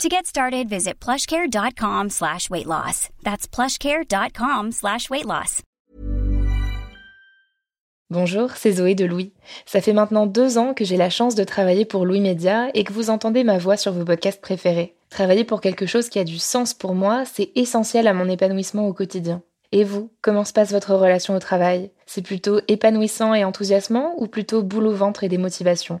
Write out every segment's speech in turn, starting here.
To get started, visit plushcare.com slash weight loss. That's plushcare.com slash weight loss. Bonjour, c'est Zoé de Louis. Ça fait maintenant deux ans que j'ai la chance de travailler pour Louis Média et que vous entendez ma voix sur vos podcasts préférés. Travailler pour quelque chose qui a du sens pour moi, c'est essentiel à mon épanouissement au quotidien. Et vous, comment se passe votre relation au travail? C'est plutôt épanouissant et enthousiasmant ou plutôt boule au ventre et des motivations?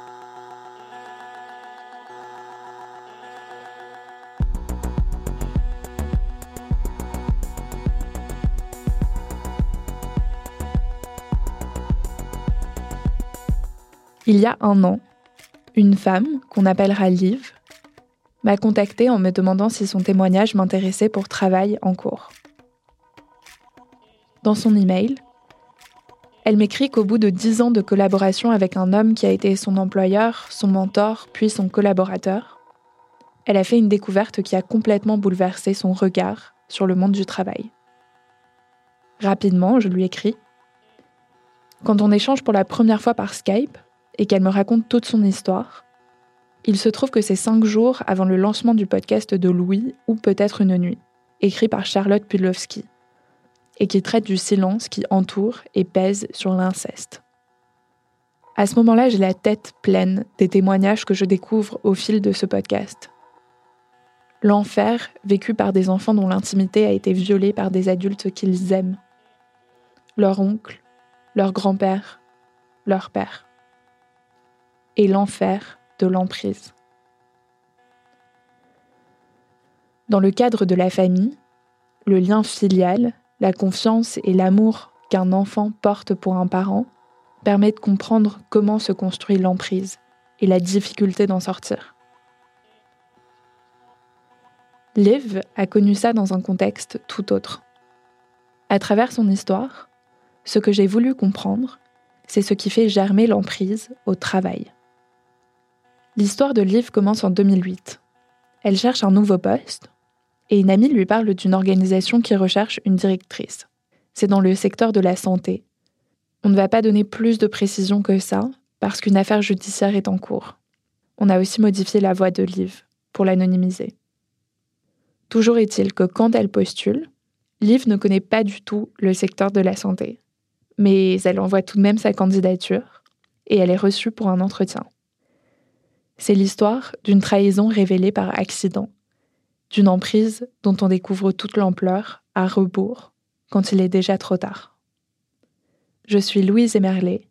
Il y a un an, une femme, qu'on appellera Liv, m'a contactée en me demandant si son témoignage m'intéressait pour travail en cours. Dans son email, elle m'écrit qu'au bout de dix ans de collaboration avec un homme qui a été son employeur, son mentor, puis son collaborateur, elle a fait une découverte qui a complètement bouleversé son regard sur le monde du travail. Rapidement, je lui écris. Quand on échange pour la première fois par Skype, et qu'elle me raconte toute son histoire. Il se trouve que c'est cinq jours avant le lancement du podcast de Louis, ou peut-être une nuit, écrit par Charlotte Pudlowski, et qui traite du silence qui entoure et pèse sur l'inceste. À ce moment-là, j'ai la tête pleine des témoignages que je découvre au fil de ce podcast. L'enfer vécu par des enfants dont l'intimité a été violée par des adultes qu'ils aiment. Leur oncle, leur grand-père, leur père et l'enfer de l'emprise. Dans le cadre de la famille, le lien filial, la confiance et l'amour qu'un enfant porte pour un parent permet de comprendre comment se construit l'emprise et la difficulté d'en sortir. Liv a connu ça dans un contexte tout autre. À travers son histoire, ce que j'ai voulu comprendre, c'est ce qui fait germer l'emprise au travail. L'histoire de Liv commence en 2008. Elle cherche un nouveau poste et une amie lui parle d'une organisation qui recherche une directrice. C'est dans le secteur de la santé. On ne va pas donner plus de précisions que ça parce qu'une affaire judiciaire est en cours. On a aussi modifié la voix de Liv pour l'anonymiser. Toujours est-il que quand elle postule, Liv ne connaît pas du tout le secteur de la santé, mais elle envoie tout de même sa candidature et elle est reçue pour un entretien. C'est l'histoire d'une trahison révélée par accident, d'une emprise dont on découvre toute l'ampleur à rebours quand il est déjà trop tard. Je suis Louise Emerlet.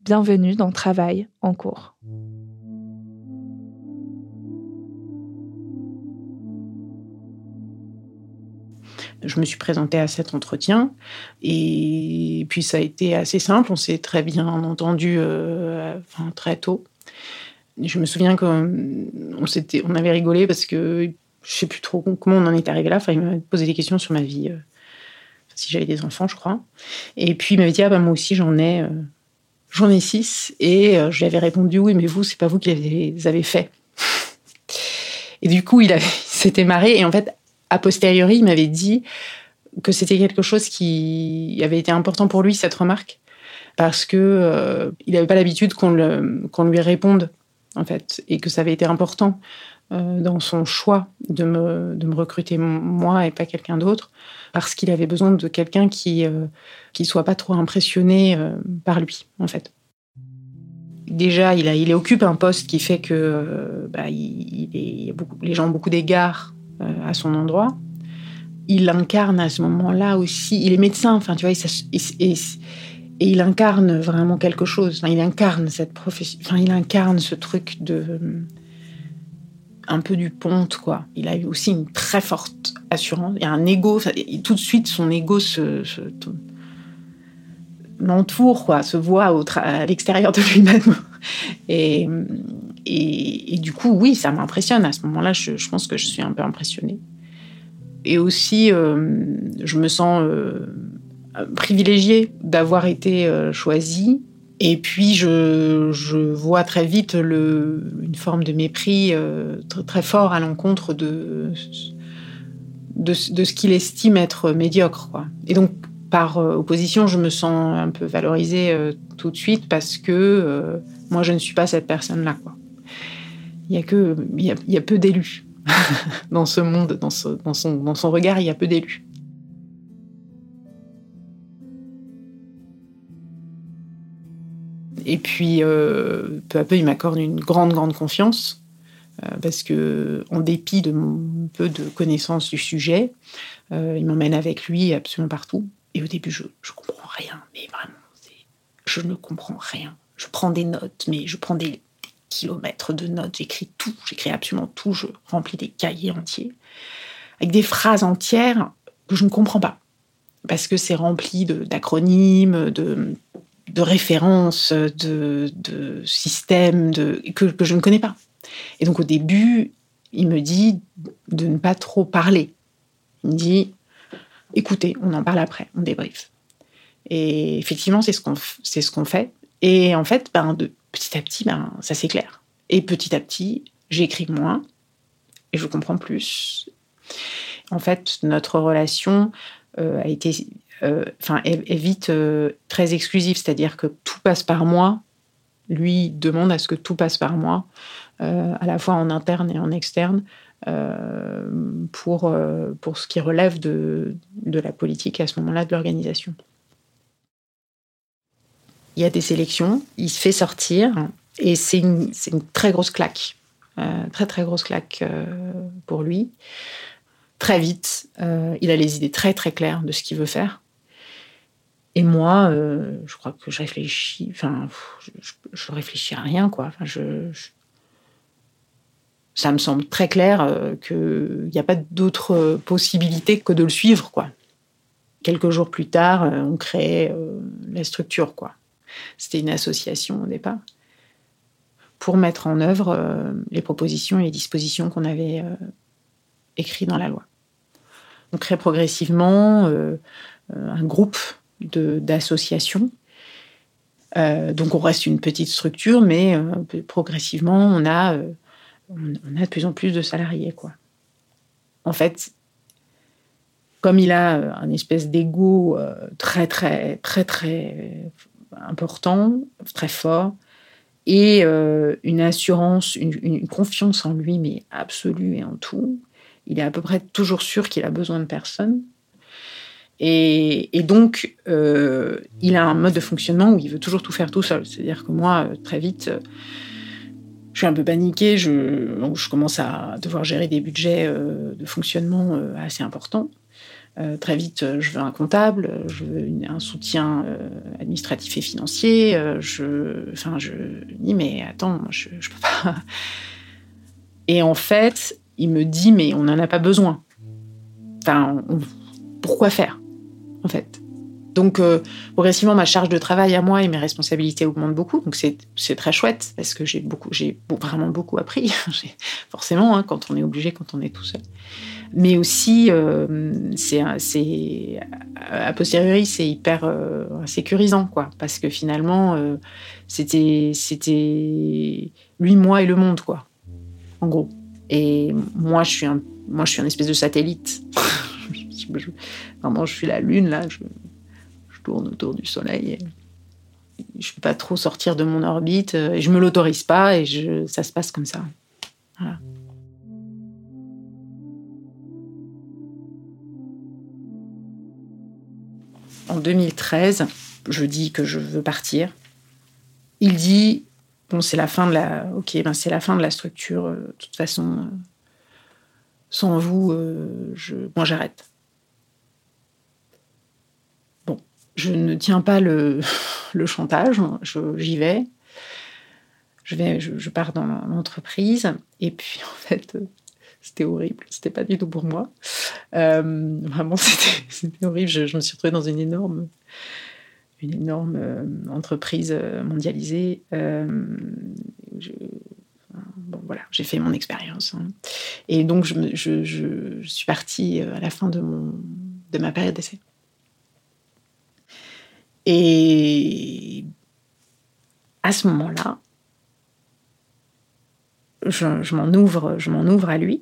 Bienvenue dans Travail en cours. Je me suis présentée à cet entretien et puis ça a été assez simple. On s'est très bien entendu euh, très tôt. Je me souviens qu'on on avait rigolé parce que je sais plus trop comment on en est arrivé là. Enfin, il m'a posé des questions sur ma vie, euh, si j'avais des enfants, je crois. Et puis il m'avait dit ah bah moi aussi j'en ai, euh, j'en ai six. Et euh, je lui avais répondu oui mais vous c'est pas vous qui les avez fait. et du coup il, s'était marré et en fait a posteriori il m'avait dit que c'était quelque chose qui avait été important pour lui cette remarque parce que il n'avait pas l'habitude qu'on lui réponde en fait, et que ça avait été important euh, dans son choix de me, de me recruter moi et pas quelqu'un d'autre, parce qu'il avait besoin de quelqu'un qui ne qui soit pas trop impressionné par lui, en fait. Déjà, il, a, il occupe un poste qui fait que bah, il, les gens ont beaucoup d'égards à son endroit il incarne à ce moment-là aussi. Il est médecin, enfin, tu vois, il incarne vraiment quelque chose. il incarne cette profession. Enfin, il incarne ce truc de un peu du ponte, quoi. Il a aussi une très forte assurance. Il y a un ego. tout de suite, son ego se, se l'entoure, quoi, se voit à l'extérieur de lui-même. Et, et, du coup, oui, ça m'impressionne. À ce moment-là, je, je pense que je suis un peu impressionnée. Et aussi, euh, je me sens euh, privilégiée d'avoir été euh, choisie. Et puis, je, vois très vite une forme de mépris très, fort à l'encontre de, de, ce qu'il estime être médiocre. Et donc, par opposition, je me sens un peu valorisée tout de suite parce que moi, je ne suis pas cette personne-là. Il y a y a peu d'élus. dans ce monde, dans son regard, il y a peu d'élus. Et puis, euh, peu à peu, il m'accorde une grande, grande confiance, euh, parce que, en dépit de mon peu de connaissances du sujet, euh, il m'emmène avec lui absolument partout. Et au début, je ne comprends rien, mais vraiment, je ne comprends rien. Je prends des notes, mais je prends des kilomètres de notes, j'écris tout, j'écris absolument tout, je remplis des cahiers entiers, avec des phrases entières que je ne comprends pas, parce que c'est rempli d'acronymes, de, de, références, de, de systèmes de, que, je ne connais pas. Et donc au début, il me dit de ne pas trop parler. Il me dit, écoutez, on en parle après, on débrief. Et effectivement, c'est ce qu'on ce qu'on fait. Et en fait, ben, de, petit à petit, ben, ça s'éclaire. Et petit à petit, j'écris moins et je comprends plus. En fait, notre relation euh, a été, enfin, est, vite euh, très exclusive, c'est-à-dire que tout passe par moi. Lui demande à ce que tout passe par moi, à la fois en interne et en externe, pour, pour ce qui relève de, de la politique à ce moment-là de l'organisation il y a des sélections, il se fait sortir et c'est une, très grosse claque. Euh, très très grosse claque euh, pour lui. Très vite, euh, il a les idées très très claires de ce qu'il veut faire. Et moi, je crois que je réfléchis, enfin, je, réfléchis à rien, quoi. Enfin, je, ça me semble très clair qu'il n'y a pas d'autre possibilité que de le suivre, quoi. Quelques jours plus tard, on crée la structure, quoi. C'était une association au départ pour mettre en œuvre euh, les propositions et les dispositions qu'on avait euh, écrites dans la loi. On crée progressivement euh, un groupe d'associations. donc on reste une petite structure, mais progressivement on a, on a de plus en plus de salariés. Quoi. En fait, comme il a un espèce d'ego très très très très important, très fort, et euh, une assurance, une, confiance en lui, mais absolue et en tout. Il est à peu près toujours sûr qu'il a besoin de personne. Et, donc, euh, il a un mode de fonctionnement où il veut toujours tout faire tout seul. C'est-à-dire que moi, très vite, je suis un peu paniquée. Je, commence à devoir gérer des budgets euh, de fonctionnement assez importants. Euh, très vite, euh, je veux un comptable, je veux un soutien euh, administratif et financier. je, enfin, je dis mais attends, je, je peux pas. Et en fait, il me dit mais on n'en a pas besoin. Enfin, pourquoi faire? En fait. Donc, progressivement, ma charge de travail à moi et mes responsabilités augmentent beaucoup. Donc, c'est très chouette parce que j'ai beaucoup, j'ai vraiment beaucoup appris. Forcément, hein, quand on est obligé, quand on est tout seul. Mais aussi euh, c'est a posteriori c'est hyper euh, sécurisant quoi. Parce que finalement euh, c'était c'était lui moi et le monde quoi. En gros. Et moi je suis un moi je suis un espèce de satellite vraiment je suis la lune là je, tourne autour du soleil je peux pas trop sortir de mon orbite, et je me l'autorise pas, et ça se passe comme ça. En 2013, je dis que je veux partir. Il dit bon, c'est la fin de la, ok, ben la fin de la structure. De toute façon, sans vous, moi j'arrête. Je ne tiens pas le, chantage, j'y vais. Je, vais je, pars dans l'entreprise. Et puis, en fait, c'était horrible. C'était pas du tout pour moi. Euh, vraiment, c'était horrible. Je, me suis retrouvée dans une énorme, une énorme euh, entreprise euh, mondialisée. bon, voilà, j'ai fait mon expérience. Hein. Et donc, je, je, suis partie à la fin de, mon, de ma période d'essai. Et à ce moment-là, je, m'en ouvre, je m'en ouvre à lui.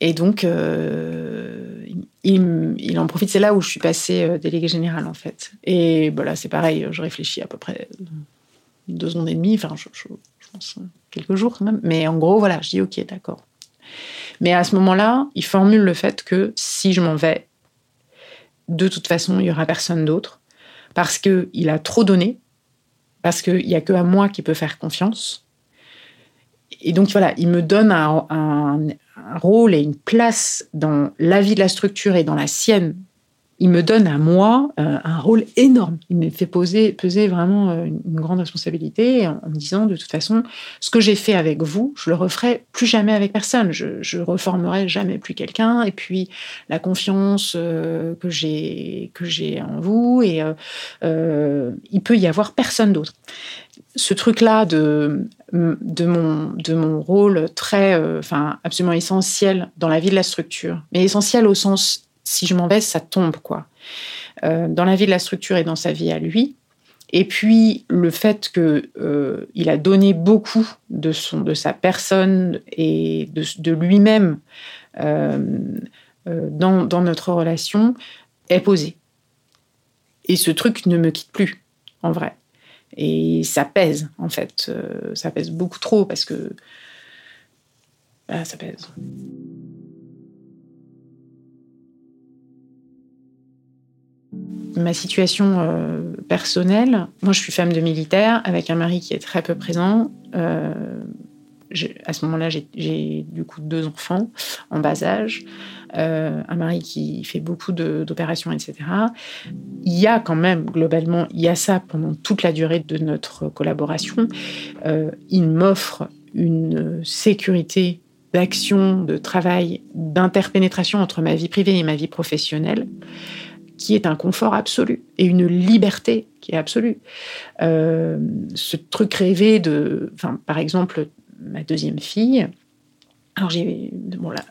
Et donc, euh, il, en profite. C'est là où je suis passée euh, déléguée générale, en fait. Et voilà, c'est pareil, je réfléchis à peu près deux secondes et demie, enfin, je, pense quelques jours quand même. Mais en gros, voilà, je dis OK, d'accord. Mais à ce moment-là, il formule le fait que si je m'en vais, de toute façon, il n'y aura personne d'autre. Parce qu'il a trop donné, parce qu'il n'y a que à moi qui peut faire confiance. Et donc voilà, il me donne un, rôle et une place dans la vie de la structure et dans la sienne il me donne à moi euh, un rôle énorme. Il me fait poser, peser vraiment euh, une, grande responsabilité en, me disant de toute façon, ce que j'ai fait avec vous, je le referai plus jamais avec personne. Je, je reformerai jamais plus quelqu'un. Et puis la confiance euh, que j'ai en vous et il peut y avoir personne d'autre. Ce truc-là de de mon de mon rôle très, enfin absolument essentiel dans la vie de la structure, mais essentiel au sens si je m'en vais, ça tombe, quoi. Euh, dans la vie de la structure et dans sa vie à lui. Et puis le fait qu'il euh, a donné beaucoup de son, de sa personne et de, lui-même euh, dans, dans, notre relation est posé. Et ce truc ne me quitte plus, en vrai. Et ça pèse, en fait. ça pèse beaucoup trop parce que bah, ça pèse. Ma situation euh, personnelle, moi je suis femme de militaire avec un mari qui est très peu présent. Euh, à ce moment-là, j'ai du coup deux enfants en bas âge, euh, un mari qui fait beaucoup d'opérations, etc. Il y a quand même, globalement, il y a ça pendant toute la durée de notre collaboration. il m'offre une sécurité d'action, de travail, d'interpénétration entre ma vie privée et ma vie professionnelle qui est un confort absolu et une liberté qui est absolue. Euh, ce truc rêvé de, par exemple, ma deuxième fille. Alors bon là,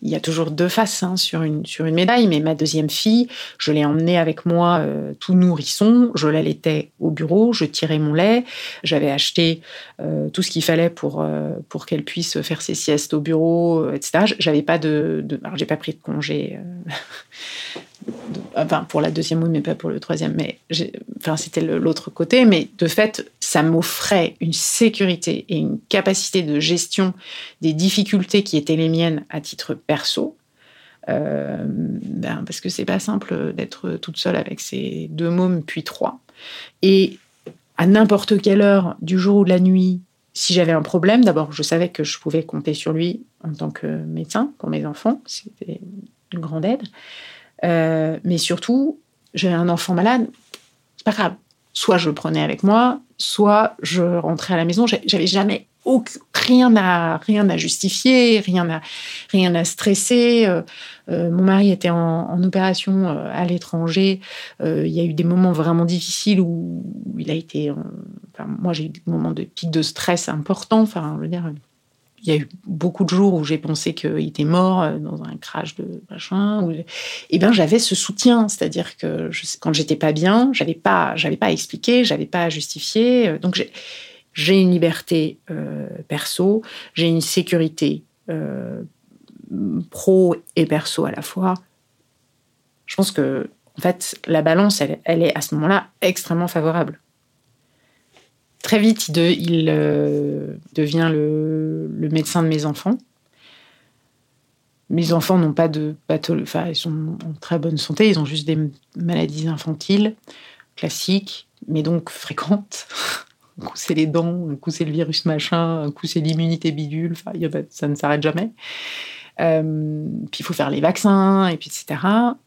il y a toujours deux faces hein, sur, une, sur une médaille, mais ma deuxième fille, je l'ai emmenée avec moi euh, tout nourrisson, je l'allaitais au bureau, je tirais mon lait, j'avais acheté euh, tout ce qu'il fallait pour, pour qu'elle puisse faire ses siestes au bureau, etc. J'avais pas de, de alors j'ai pas pris de congé enfin pour la deuxième oui mais pas pour le troisième mais enfin c'était l'autre côté. Mais de fait ça m'offrait une sécurité et une capacité de gestion des difficultés qui étaient les miennes à titre perso. Euh, ben, parce que c'est pas simple d'être toute seule avec ces deux mômes puis trois. Et à n'importe quelle heure du jour ou de la nuit si j'avais un problème d'abord je savais que je pouvais compter sur lui en tant que médecin pour mes enfants. C'était une grande aide euh, mais surtout, j'avais un enfant malade, c'est pas grave. Soit je le prenais avec moi, soit je rentrais à la maison. J'avais jamais rien à rien à justifier, rien à rien à stresser. Euh, euh, mon mari était en, opération à l'étranger. il y a eu des moments vraiment difficiles où il a été. enfin, moi, j'ai eu des moments de pic de stress importants. Enfin, je veux dire, il y a eu beaucoup de jours où j'ai pensé qu'il était mort euh, dans un crash de machin. Eh ben j'avais ce soutien, c'est-à-dire que quand j'étais pas bien, j'avais pas, j'avais pas à expliquer, j'avais pas à justifier. Euh, donc j'ai une liberté euh, perso, j'ai une sécurité pro et perso à la fois. Je pense que En fait, la balance, elle, est à ce moment-là extrêmement favorable. Très vite, il, euh, devient le, médecin de mes enfants. Mes enfants n'ont pas de pathologie, enfin, ils sont en très bonne santé, ils ont juste des maladies infantiles classiques, mais donc fréquentes. Un coup, c'est les dents, un coup, c'est le virus machin, un coup, c'est l'immunité bidule, enfin, ça ne s'arrête jamais. Euh, puis il faut faire les vaccins, et puis etc.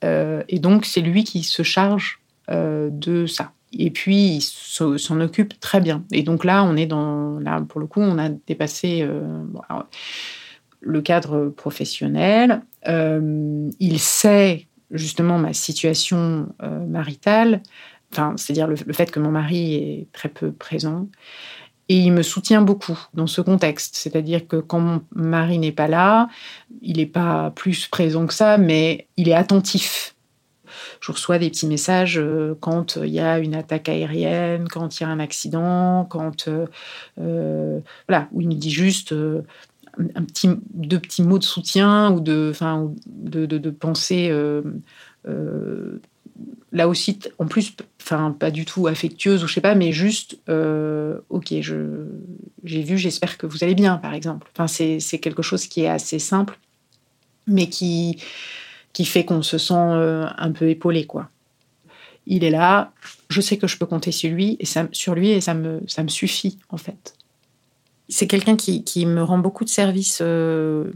Euh, et donc, c'est lui qui se charge de ça. Et puis, il s'en occupe très bien. Et donc là, on est dans. Là, pour le coup, on a dépassé le cadre professionnel. il sait justement ma situation maritale, enfin, c'est-à-dire le, fait que mon mari est très peu présent. Et il me soutient beaucoup dans ce contexte. C'est-à-dire que quand mon mari n'est pas là, il n'est pas plus présent que ça, mais il est attentif. Je reçois des petits messages euh, quand il y a une attaque aérienne, quand il y a un accident, quand euh, euh, voilà, où il me dit juste deux petits mots de soutien ou de, pensée là aussi, en plus, enfin, pas du tout affectueuse ou je sais pas, mais juste, euh, ok, j'ai vu, j'espère que vous allez bien, par exemple. Enfin, c'est quelque chose qui est assez simple, mais qui, qui fait qu'on se sent euh, un peu épaulé, quoi. Il est là, je sais que je peux compter sur lui et ça, sur lui et ça me, ça me suffit, en fait. C'est quelqu'un qui, qui, me rend beaucoup de services euh,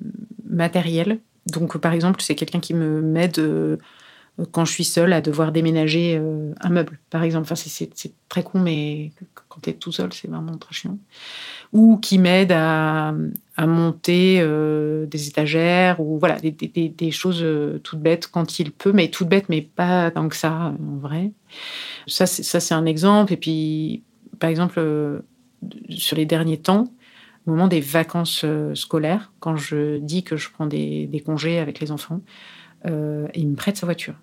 matériels. Donc, par exemple, c'est quelqu'un qui me m'aide quand je suis seule à devoir déménager euh, un meuble, par exemple. Enfin, c'est très con, mais quand tu es tout seul, c'est vraiment très chiant. Ou qui m'aide à, monter euh, des étagères, ou voilà, des, choses euh, toutes bêtes quand il peut, mais toutes bêtes, mais pas tant que ça, en vrai. Ça, c'est un exemple. Et puis, par exemple, sur les derniers temps, au moment des vacances scolaires, quand je dis que je prends des, congés avec les enfants, il me prête sa voiture.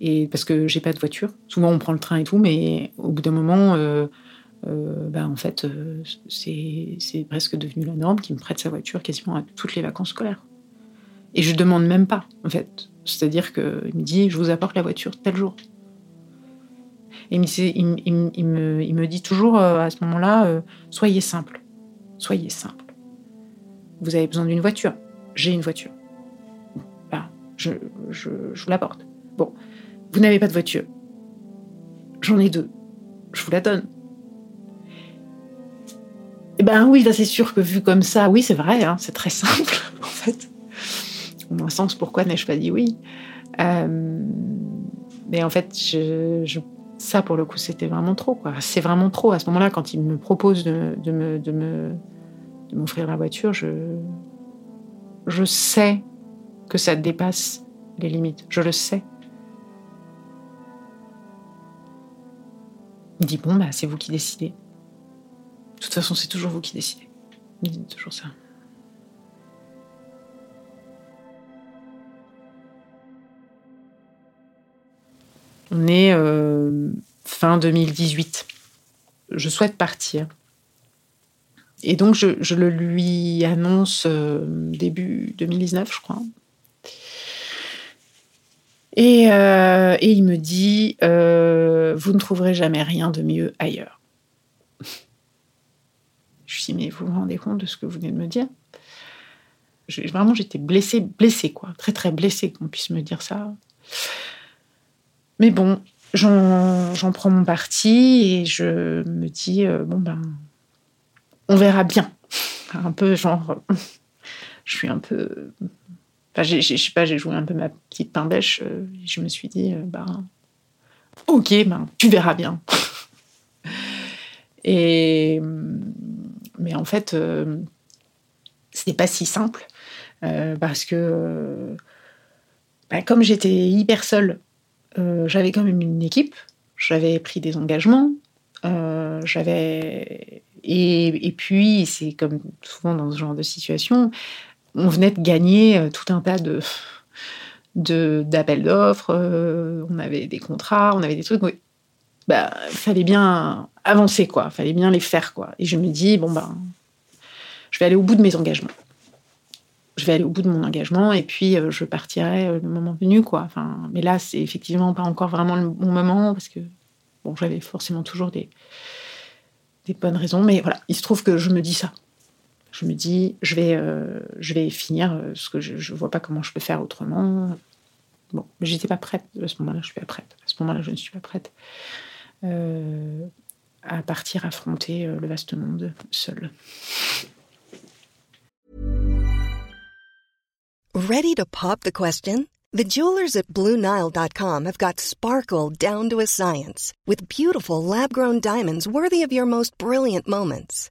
Et parce que j'ai pas de voiture. Souvent, on prend le train et tout, mais au bout d'un moment, euh, euh, bah, en fait, euh, c'est presque devenu la norme qu'il me prête sa voiture quasiment à toutes les vacances scolaires. Et je demande même pas, en fait. C'est-à-dire qu'il me dit, je vous apporte la voiture tel jour. Et il me, dit toujours à ce moment-là, soyez simple. Soyez simple. Vous avez besoin d'une voiture. J'ai une voiture. Je, je vous l'apporte. Bon, vous n'avez pas de voiture. J'en ai deux. Je vous la donne. Eh ben oui, c'est sûr que vu comme ça, oui, c'est vrai, hein, c'est très simple, en fait. Dans un sens, pourquoi n'ai-je pas dit oui? Euh, Mais en fait, ça, pour le coup, c'était vraiment trop. C'est vraiment trop. À ce moment-là, quand il me propose de, de me, de me, de m'offrir la voiture, je, je sais que ça dépasse les limites. Je le sais. Il dit Bon, bah, c'est vous qui décidez. De toute façon, c'est toujours vous qui décidez. Il dit toujours ça. On est euh, fin 2018. Je souhaite partir. Et donc, je, le lui annonce euh, début 2019, je crois. Euh, et, il me dit, euh, vous ne trouverez jamais rien de mieux ailleurs. Je lui dis, mais vous vous rendez compte de ce que vous venez de me dire? Vraiment, j'étais blessée, blessée, quoi. Très, très blessée qu'on puisse me dire ça. Mais bon, j'en prends mon parti et je me dis, euh, bon, ben, on verra bien. Un peu genre, je suis un peu Enfin, je sais pas, j'ai joué un peu ma petite pain bêche. Euh, je me suis dit, euh, bah, ok, ben, tu verras bien. et, mais en fait, euh, c'était pas si simple parce que, bah, comme j'étais hyper seule, j'avais quand même une équipe, j'avais pris des engagements, j'avais et, et, puis, c'est comme souvent dans ce genre de situation, on venait de gagner euh, tout un tas de d'appels d'offres, euh, on avait des contrats, on avait des trucs. Il Bah, fallait bien avancer, quoi. Fallait bien les faire, quoi. Et je me dis, bon, ben, je vais aller au bout de mes engagements. Je vais aller au bout de mon engagement et puis je partirai le moment venu, quoi. Enfin, mais là, c'est effectivement pas encore vraiment le bon moment parce que j'avais forcément toujours des des bonnes raisons, mais voilà, il se trouve que je me dis ça. Je me dis, je vais, je vais finir ce que je, ne vois pas comment je peux faire autrement. Bon, mais j'étais pas prête. À ce moment-là, je suis pas prête. À ce moment-là, je ne suis pas prête euh, à partir affronter euh, le vaste monde seule. Ready to pop the question? The jewelers at BlueNile.com have got sparkle down to a science with beautiful lab-grown diamonds worthy of your most brilliant moments.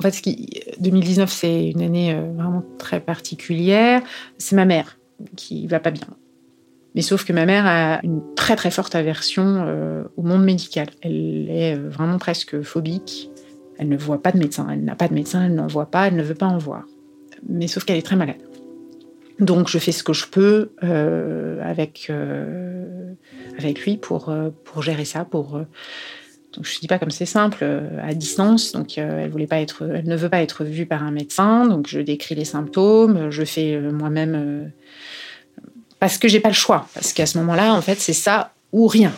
En fait, 2019, c'est une année euh, vraiment très particulière. C'est ma mère qui va pas bien. Mais sauf que ma mère a une très très forte aversion euh, au monde médical. Elle est euh, vraiment presque phobique. Elle ne voit pas de médecin. Elle n'a pas de médecin, elle n'en voit pas, elle ne veut pas en voir. Mais sauf qu'elle est très malade. Donc je fais ce que je peux avec, avec lui pour, pour gérer ça, pour je dis pas comme c'est simple, euh, à distance. Donc euh, elle ne veut pas être vue par un médecin. Donc je décris les symptômes, je fais euh, moi-même parce que j'ai pas le choix. Parce qu'à ce moment-là, en fait, c'est ça ou rien.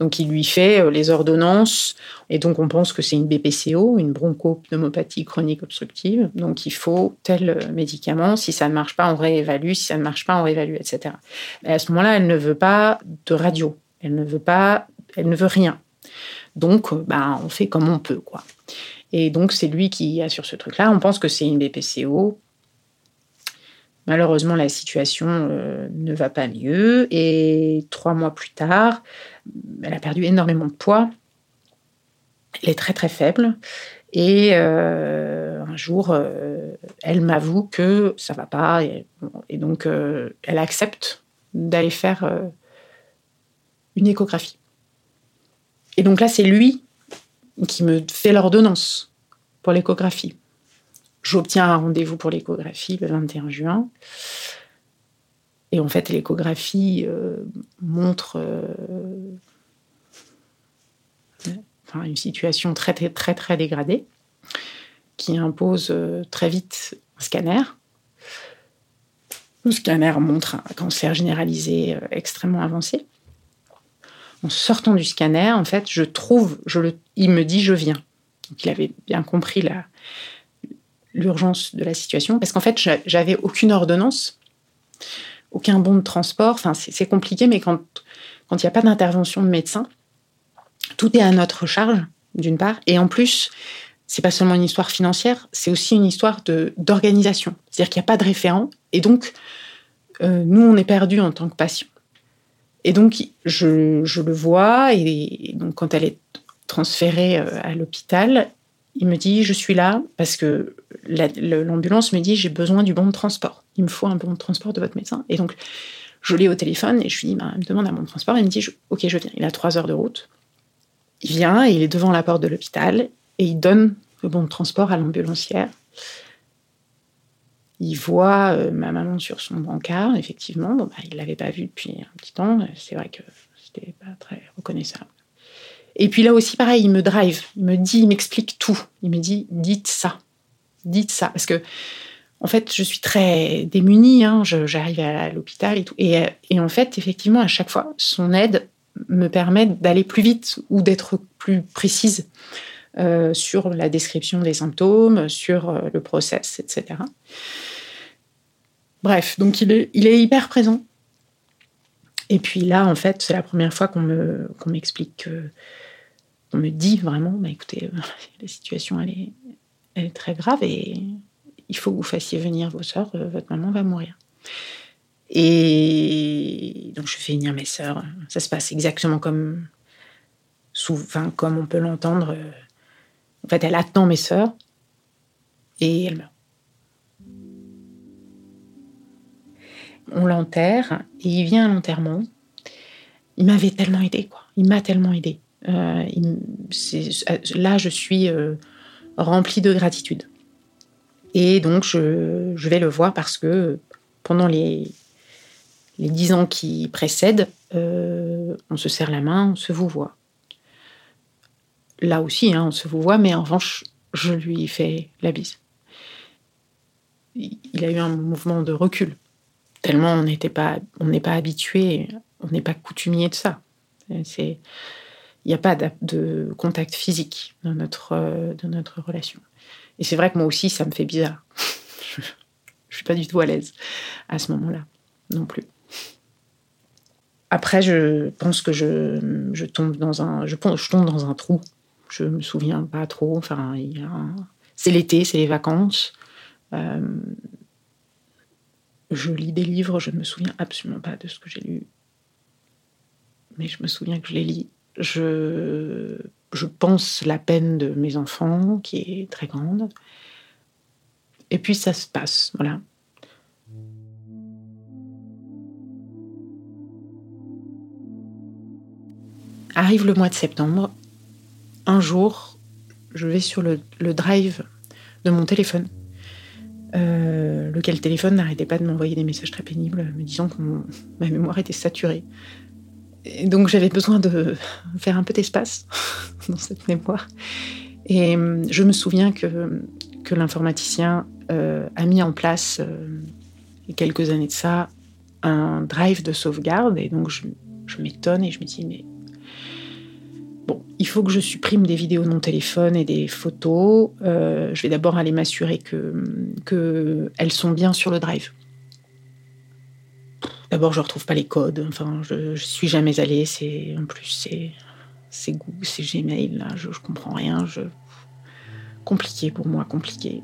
Donc il lui fait les ordonnances et donc on pense que c'est une BPCO, une bronchopneumopathie chronique obstructive. Donc il faut tel médicament. Si ça ne marche pas, on réévalue. Si ça ne marche pas, on réévalue, etc. Et à ce moment-là, elle ne veut pas de radio. Elle ne veut pas, elle ne veut rien. Donc, ben, on fait comme on peut, quoi. Et donc, c'est lui qui assure ce truc-là. On pense que c'est une BPCO. Malheureusement, la situation euh, ne va pas mieux. Et trois mois plus tard, elle a perdu énormément de poids. Elle est très, très faible. Et euh, un jour, elle m'avoue que ça va pas. Et donc, elle accepte d'aller faire une échographie. Et donc là, c'est lui qui me fait l'ordonnance pour l'échographie. J'obtiens un rendez-vous pour l'échographie le 21 juin. Et en fait, l'échographie euh, montre euh, une situation très, très, très, très dégradée qui impose euh, très vite un scanner. Le scanner montre un cancer généralisé extrêmement avancé en sortant du scanner, en fait, je trouve, il me dit je viens. Donc il avait bien compris l'urgence de la situation, parce qu'en fait, j'avais aucune ordonnance, aucun bon de transport. Enfin, c'est compliqué, mais quand il n'y a pas d'intervention de médecin, tout est à notre charge, d'une part, et en plus, c'est pas seulement une histoire financière, c'est aussi une histoire d'organisation. C'est-à-dire qu'il n'y a pas de référent, et donc euh, nous, on est perdus en tant que patients. Et donc, je, le vois, et donc quand elle est transférée euh, à l'hôpital, il me dit Je suis là parce que l'ambulance me dit J'ai besoin du bon de transport. Il me faut un bon de transport de votre médecin. Et donc, je l'ai au téléphone et je lui dis bah, Il me demande un bon de transport. Il me dit Ok, je viens. Il a trois heures de route. Il vient et il est devant la porte de l'hôpital et il donne le bon de transport à l'ambulancière il voit euh, ma maman sur son brancard, effectivement. Bon, bah, il ne l'avait pas vue depuis un petit temps. C'est vrai que c'était pas très reconnaissable. Et puis là aussi, pareil, il me drive. Il me dit, il m'explique tout. Il me dit, dites ça. Dites ça. Parce que, en fait, je suis très démunie. Hein. J'arrive à l'hôpital et tout. Et, et en fait, effectivement, à chaque fois, son aide me permet d'aller plus vite ou d'être plus précise. Euh, sur la description des symptômes, sur euh, le process, etc. Bref, donc il est, hyper présent. Et puis là, en fait, c'est la première fois qu'on me, qu'on m'explique, qu'on me dit vraiment, bah, écoutez, euh, la situation, elle est, très grave et il faut que vous fassiez venir vos sœurs, euh, votre maman va mourir. Et donc je fais venir mes sœurs. Ça se passe exactement comme, comme on peut l'entendre. En fait, elle attend mes sœurs et elle meurt. On l'enterre et il vient à l'enterrement. il m'avait tellement aidé, quoi. Il m'a tellement aidé. Euh, là, je suis euh, remplie de gratitude. Et donc, je, vais le voir parce que pendant les, les dix ans qui précèdent, euh, on se serre la main, on se vous voit. Là aussi, hein, on se vous voit, mais en revanche, je lui fais la bise. Il a eu un mouvement de recul, tellement on n'était pas, on n'est pas habitué, on n'est pas coutumier de ça. C'est il n'y a pas de contact physique dans notre, euh, dans notre relation. Et c'est vrai que moi aussi, ça me fait bizarre. je ne suis pas du tout à l'aise à ce moment-là, non plus. Après, je pense que je, je tombe dans un, je, je, tombe dans un trou. Je me souviens pas trop. Enfin, c'est l'été, c'est les vacances. Euh, je lis des livres, je ne me souviens absolument pas de ce que j'ai lu, mais je me souviens que je les lis je, je pense la peine de mes enfants, qui est très grande. Et puis ça se passe, voilà. Arrive le mois de septembre. Un jour, je vais sur le, drive de mon téléphone. Euh, lequel téléphone n'arrêtait pas de m'envoyer des messages très pénibles me disant que ma mémoire était saturée donc j'avais besoin de faire un peu d'espace dans cette mémoire. Et euh, je me souviens que, que l'informaticien euh, a mis en place, il y a quelques années de ça, un drive de sauvegarde. Et donc je, je m'étonne et je me dis, mais bon, il faut que je supprime des vidéos de mon téléphone et des photos. je vais d'abord aller m'assurer que qu'elles sont bien sur le drive. D'abord, je retrouve pas les codes. Enfin, je, je suis jamais allée. C'est en plus c'est c'est c'est Gmail. Je, je comprends rien. Compliqué pour moi, compliqué.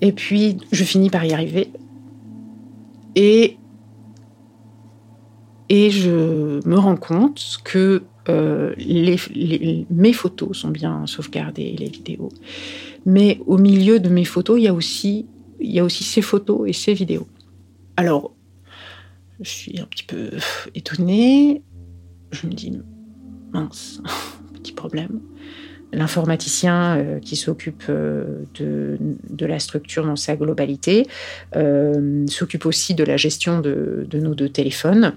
Et puis, je finis par y arriver. Et et je me rends compte que euh, mes photos sont bien sauvegardées, les vidéos. Mais au milieu de mes photos, il y a aussi, il y a aussi ces photos et ces vidéos. Alors, je suis un petit peu étonnée. Je me dis, mince, petit problème. L'informaticien euh, qui s'occupe euh, de, la structure dans sa globalité euh, s'occupe aussi de la gestion de, nos deux téléphones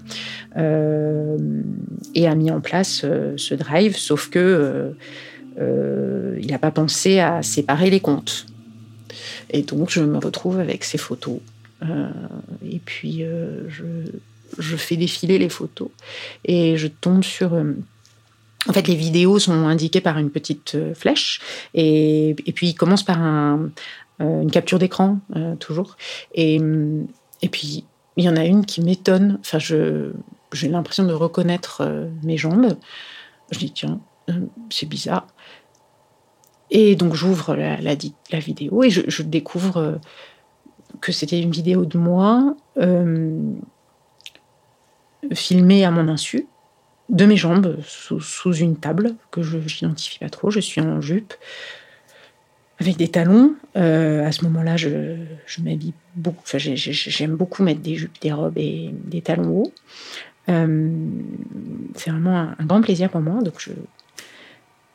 et a mis en place ce drive, sauf que il n'a pas pensé à séparer les comptes. Et donc je me retrouve avec ces photos et puis, je, je, fais défiler les photos et je tombe sur. Euh, en fait, les vidéos sont indiquées par une petite flèche et, puis il commence par un, une capture d'écran, toujours. Et, et puis, il y en a une qui m'étonne. Enfin, j'ai l'impression de reconnaître mes jambes. Je dis, tiens, c'est bizarre. Et donc, j'ouvre la, vidéo et je, découvre que c'était une vidéo de moi euh, filmée à mon insu, de mes jambes, sous, une table que je n'identifie pas trop. Je suis en jupe, avec des talons. Euh, à ce moment-là, je, m'habille beaucoup. Enfin, j'aime beaucoup mettre des jupes, des robes et des talons hauts. Euh, c'est vraiment un, grand plaisir pour moi. Donc je,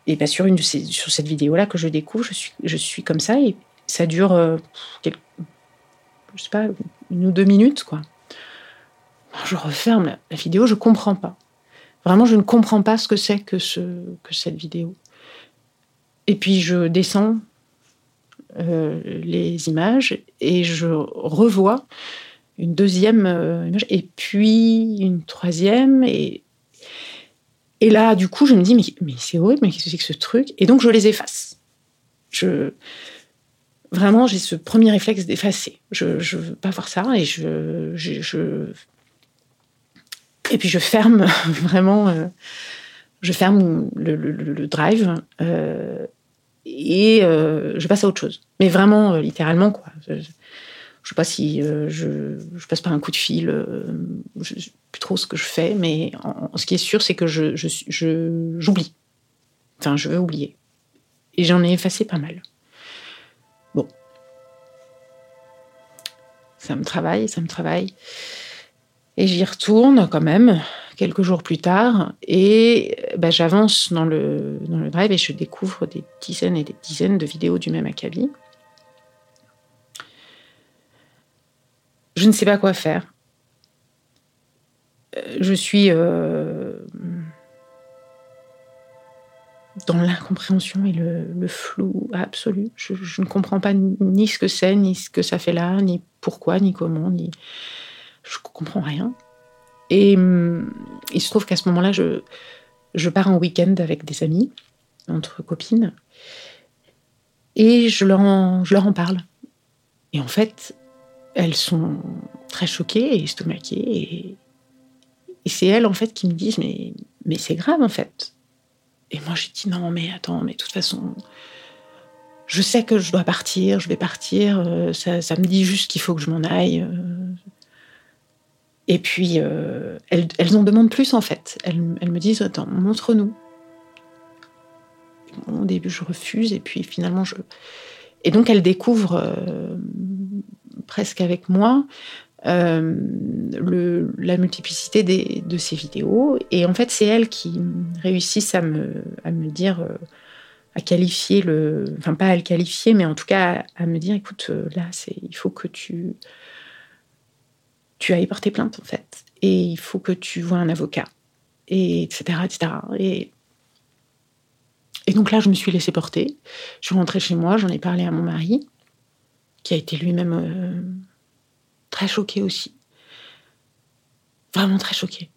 et bien sûr, une sur cette vidéo-là que je découvre, je suis, je suis comme ça et ça dure quelques, je sais pas, une ou deux minutes, quoi. Je referme la vidéo, je comprends pas. Vraiment, je ne comprends pas ce que c'est que, ce, que cette vidéo. Et puis, je descends euh, les images et je revois une deuxième euh, image et puis une troisième et et là du coup je me dis mais, mais c'est horrible mais qu'est-ce que c'est que ce truc? Et donc je les efface je vraiment, j'ai ce premier réflexe d'effacer. Je ne veux pas voir ça et je, je, et puis je ferme vraiment, euh, je ferme le, drive euh, et euh, je passe à autre chose. Mais vraiment, littéralement, quoi. Je, ne sais pas si je, je, passe par un coup de fil, je sais plus trop ce que je fais, mais ce qui est sûr, c'est que je, j'oublie. Enfin, je veux oublier. Et j'en ai effacé pas mal. Ça me travaille, ça me travaille. Et j'y retourne quand même, quelques jours plus tard, et bah, j'avance dans le, dans le drive et je découvre des dizaines et des dizaines de vidéos du même acabit. Je ne sais pas quoi faire. Euh, je suis euh, dans l'incompréhension et le, flou absolu. Je, ne comprends pas ni ce que c'est, ni ce que ça fait là, ni pourquoi, ni comment, ni je comprends rien. Et hum, il se trouve qu'à ce moment-là, je, je pars en week-end avec des amis, entre copines, et je leur en, je leur en parle. Et en fait, elles sont très choquées et estomaquées. Et, c'est elles, en fait, qui me disent Mais, mais c'est grave, en fait. Et moi, j'ai dit Non, mais attends, mais de toute façon, je sais que je dois partir, je vais partir. Euh, ça, ça me dit juste qu'il faut que je m'en aille. Euh, et puis, euh, elles, elles, en demandent plus, en fait. Elles, elles me disent, attends, montre-nous. Au début, je refuse, et puis finalement, je... Et donc, elles découvrent, euh, presque avec moi, euh, la multiplicité des, de ces vidéos. Et en fait, c'est elles qui réussissent à me, à me dire, à qualifier le... Enfin, pas à le qualifier, mais en tout cas, à, à me dire, écoute, là, il faut que tu tu as porter plainte en fait. Et il faut que tu vois un avocat. Et etc. etc. Et, et donc là, je me suis laissée porter. Je suis rentrée chez moi, j'en ai parlé à mon mari, qui a été lui-même euh, très choqué aussi. Vraiment très choqué.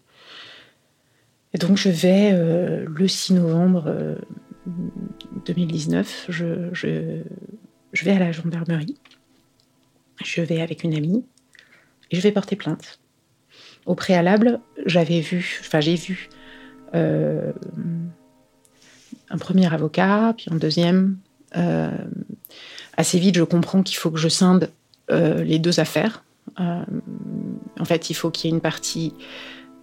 Et donc je vais euh, le 6 novembre 2019, euh, je, je vais à la gendarmerie. Je vais avec une amie et je vais porter plainte. Au préalable, j'avais vu, enfin j'ai vu euh, un premier avocat, puis un deuxième. Euh, assez vite, je comprends qu'il faut que je scinde euh, les deux affaires. en fait, il faut qu'il y ait une partie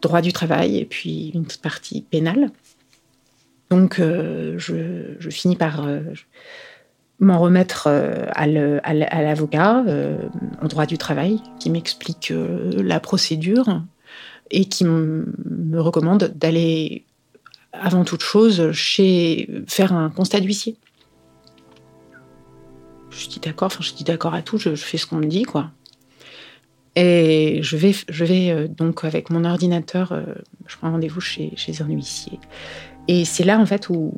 droit du travail et puis une partie pénale. Donc, je, je, finis par m'en remettre euh, à l'avocat euh, en droit du travail qui m'explique euh, la procédure et qui me recommande d'aller avant toute chose chez faire un constat d'huissier. Je dis d'accord, enfin je dis d'accord à tout, je, fais ce qu'on me dit quoi. Et je vais, je vais donc avec mon ordinateur, je prends rendez-vous chez un huissier. Et c'est là, en fait, où,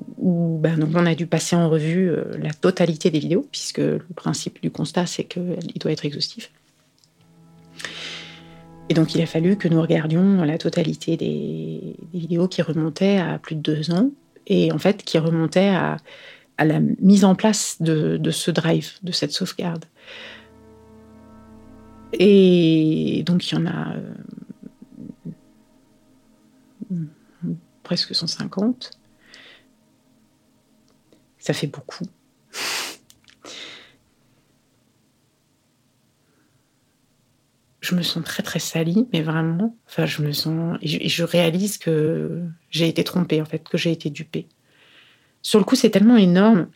ben, on a dû passer en revue euh, la totalité des vidéos, puisque le principe du constat, c'est qu'il doit être exhaustif. Et donc, il a fallu que nous regardions la totalité des, vidéos qui remontaient à plus de deux ans, et en fait, qui remontaient à, la mise en place de, ce drive, de cette sauvegarde. Et donc, il y en a. presque 150. Ça fait beaucoup. je me sens très très salie, mais vraiment, enfin, je me sens et je, réalise que j'ai été trompée en fait, que j'ai été dupée. Sur le coup, c'est tellement énorme.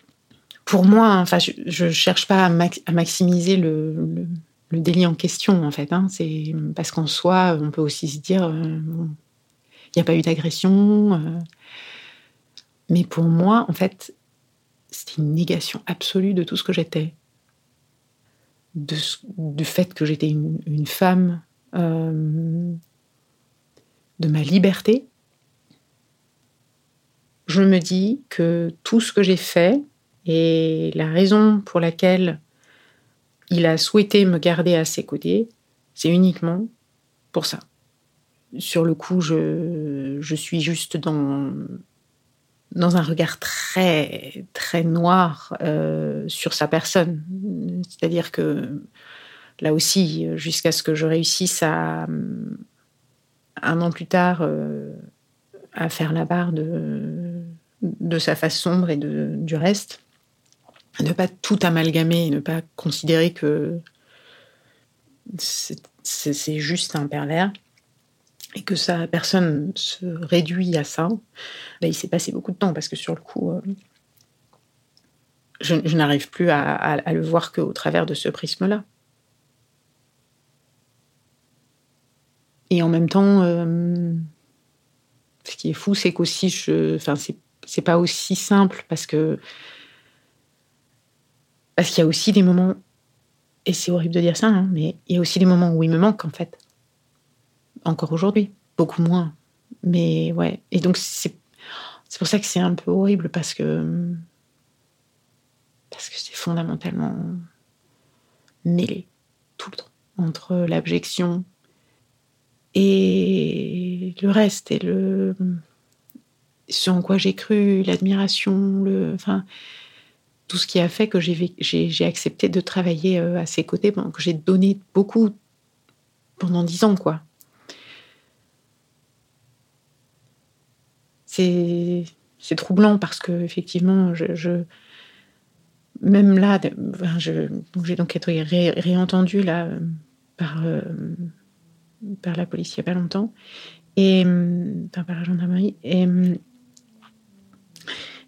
Pour moi, hein, enfin, je, ne cherche pas à, maximiser le, délit en question en fait. Hein. c'est parce qu'en soi, on peut aussi se dire, euh, il n'y a pas eu d'agression. Euh. Mais pour moi, en fait, c'était une négation absolue de tout ce que j'étais. du fait que j'étais une, femme, euh, de ma liberté. Je me dis que tout ce que j'ai fait et la raison pour laquelle il a souhaité me garder à ses côtés, c'est uniquement pour ça sur le coup, je, je suis juste dans, dans un regard très, très noir euh, sur sa personne. C'est-à-dire que là aussi, jusqu'à ce que je réussisse à, un an plus tard, euh, à faire la barre de, de sa face sombre et de, du reste, ne pas tout amalgamer, ne pas considérer que c'est juste un pervers et que sa personne se réduit à ça, ben, il s'est passé beaucoup de temps parce que sur le coup, euh, je, n'arrive plus à, le voir qu'au travers de ce prisme-là. Et en même temps, euh, ce qui est fou, c'est qu'aussi, enfin, c'est pas aussi simple parce que parce qu'il y a aussi des moments, et c'est horrible de dire ça, hein, mais il y a aussi des moments où il me manque en fait. Encore aujourd'hui, beaucoup moins. Mais ouais, et donc c'est pour ça que c'est un peu horrible parce que parce que c'est fondamentalement mêlé tout le temps entre l'abjection et le reste et le ce en quoi j'ai cru, l'admiration, le enfin tout ce qui a fait que j'ai accepté de travailler euh, à ses côtés, que j'ai donné beaucoup pendant dix ans, quoi. C'est troublant parce que effectivement, je, même là, j'ai donc été réentendu là par euh, par la police il n'y a pas longtemps et par la gendarmerie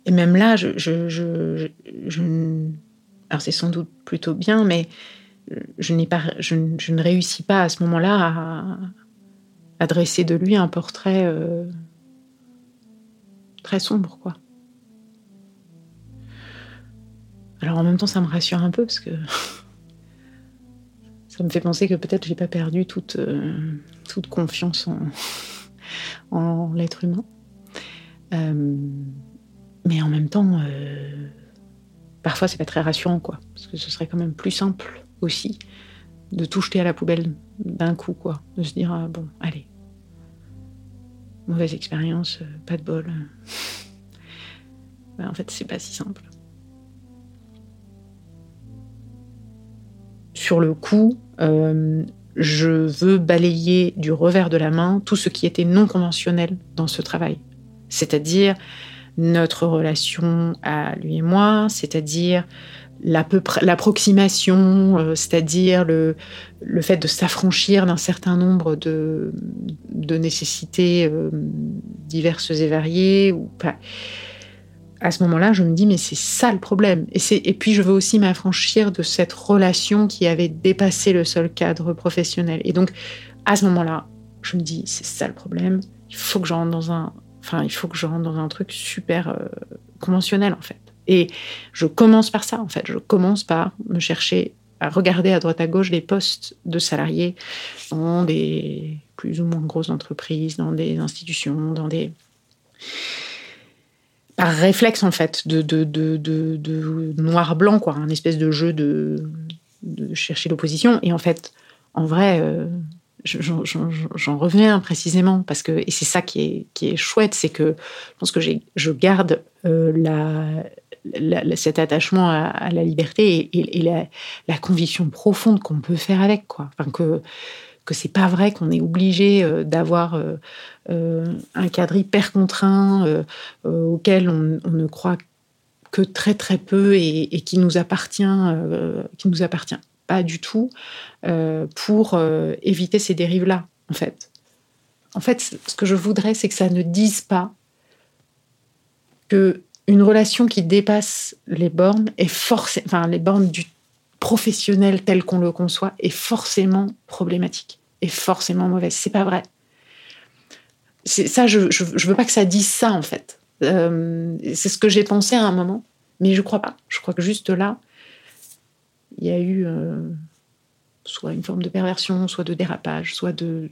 et même là, je, alors c'est sans doute plutôt bien, mais je, n'ai pas, je, ne réussis pas à ce moment-là à, dresser de lui un portrait euh, très sombre, quoi. Alors en même temps, ça me rassure un peu parce que ça me fait penser que peut-être j'ai pas perdu toute, euh, confiance en, en l'être humain. Euh, mais en même temps, euh, parfois c'est pas très rassurant, quoi. Parce que ce serait quand même plus simple aussi de tout jeter à la poubelle d'un coup, quoi. De se dire, ah, bon, allez, mauvaise expérience, euh, pas de bol. En fait, c'est pas si simple. Sur le coup, euh, je veux balayer du revers de la main tout ce qui était non conventionnel dans ce travail. C'est-à-dire notre relation à lui et moi, c'est-à-dire l'approximation, euh, c'est-à-dire le, le fait de s'affranchir d'un certain nombre de, de nécessités euh, diverses et variées. À ce moment-là, je me dis, mais c'est ça le problème. Et, et puis, je veux aussi m'affranchir de cette relation qui avait dépassé le seul cadre professionnel. Et donc, à ce moment-là, je me dis, c'est ça le problème. Il faut que j'entre dans un, Enfin, il faut que je rentre dans un truc super euh, conventionnel, en fait. Et je commence par ça, en fait. Je commence par me chercher à regarder à droite à gauche des postes de salariés dans des plus ou moins grosses entreprises, dans des institutions, dans des par réflexe en fait de, de noir-blanc, quoi, un espèce de jeu de, de chercher l'opposition. Et en fait, en vrai, euh, j'en reviens précisément parce que et c'est ça qui est qui est chouette, c'est que je pense que je garde euh, cet attachement à, la liberté et, la, conviction profonde qu'on peut faire avec quoi. Enfin, que que c'est pas vrai qu'on est obligé euh, d'avoir euh, un cadre hyper contraint auquel on, on, ne croit que très très peu et, et qui nous appartient qui nous appartient pas du tout euh, pour euh, éviter ces dérives-là, en fait. En fait, ce que je voudrais, c'est que ça ne dise pas que une relation qui dépasse les bornes est forcément, enfin les bornes du professionnel tel qu'on le conçoit est forcément problématique, est forcément mauvaise. C'est pas vrai. C'est ça, je, je, veux pas que ça dise ça en fait. Euh, c'est ce que j'ai pensé à un moment, mais je crois pas. Je crois que juste là, il y a eu euh, soit une forme de perversion, soit de dérapage, soit de.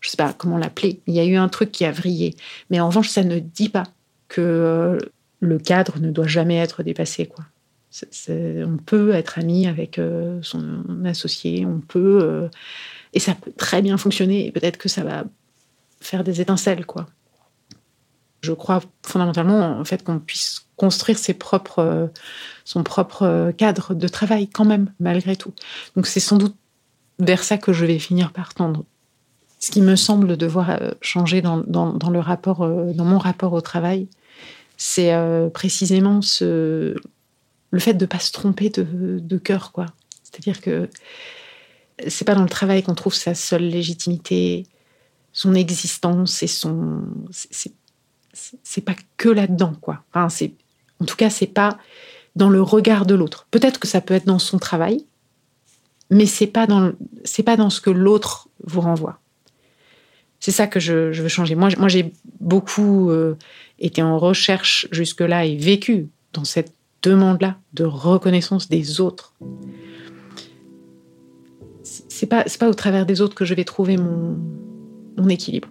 Je sais pas comment l'appeler. Il y a eu un truc qui a vrillé. Mais en revanche, ça ne dit pas que euh, le cadre ne doit jamais être dépassé. On peut être ami avec euh, son associé, on peut. et ça peut très bien fonctionner. Et peut-être que ça va faire des étincelles. Je crois fondamentalement en fait qu'on puisse construire ses propres, son propre cadre de travail quand même, malgré tout. Donc c'est sans doute vers ça que je vais finir par tendre. Ce qui me semble devoir euh, changer dans, dans, le rapport, euh, dans mon rapport au travail, c'est euh, précisément ce, le fait de ne pas se tromper de, cœur. C'est-à-dire que c'est pas dans le travail qu'on trouve sa seule légitimité, son existence et son. C'est pas que là-dedans, quoi. En tout cas, c'est pas dans le regard de l'autre. Peut-être que ça peut être dans son travail, mais c'est pas dans c'est pas dans ce que l'autre vous renvoie. c'est ça que je, veux changer. Moi, j'ai beaucoup euh, été en recherche jusque-là et vécu dans cette demande-là de reconnaissance des autres. C'est pas, pas au travers des autres que je vais trouver mon, mon équilibre.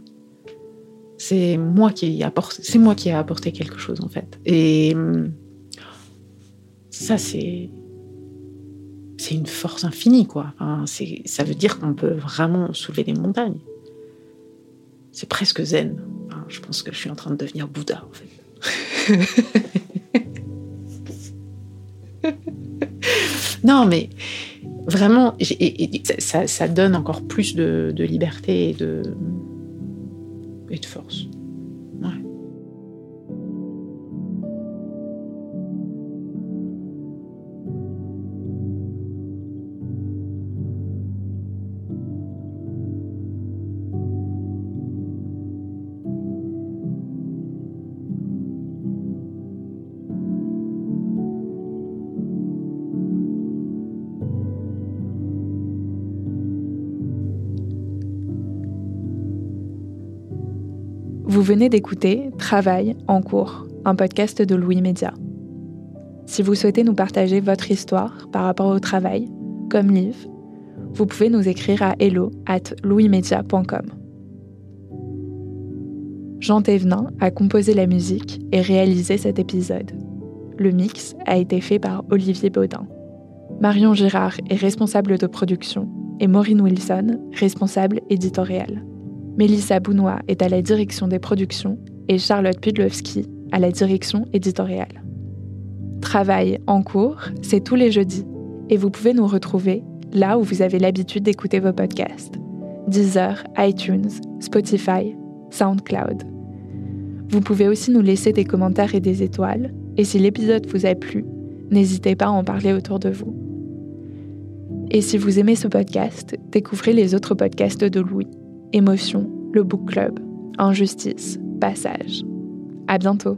C'est moi qui c'est moi qui ai apporté quelque chose en fait. Et hum, ça, c'est c'est une force infinie, quoi. ça veut dire qu'on peut vraiment soulever des montagnes. C'est presque zen. je pense que je suis en train de devenir Bouddha, en fait. non, mais vraiment, ça, donne encore plus de, liberté et de, et de force. Vous venez d'écouter Travail en cours, un podcast de Louis Média. Si vous souhaitez nous partager votre histoire par rapport au travail, comme Liv, vous pouvez nous écrire à hello at louismedia.com. Jean Thévenin a composé la musique et réalisé cet épisode. Le mix a été fait par Olivier Baudin. Marion Girard est responsable de production et Maureen Wilson, responsable éditoriale. Mélissa Bounois est à la direction des productions et Charlotte Pudlowski à la direction éditoriale. Travail en cours, c'est tous les jeudis et vous pouvez nous retrouver là où vous avez l'habitude d'écouter vos podcasts. Deezer, iTunes, Spotify, SoundCloud. Vous pouvez aussi nous laisser des commentaires et des étoiles, et si l'épisode vous a plu, n'hésitez pas à en parler autour de vous. Et si vous aimez ce podcast, découvrez les autres podcasts de Louis. Émotion, le book club, Injustice, Passage. À bientôt.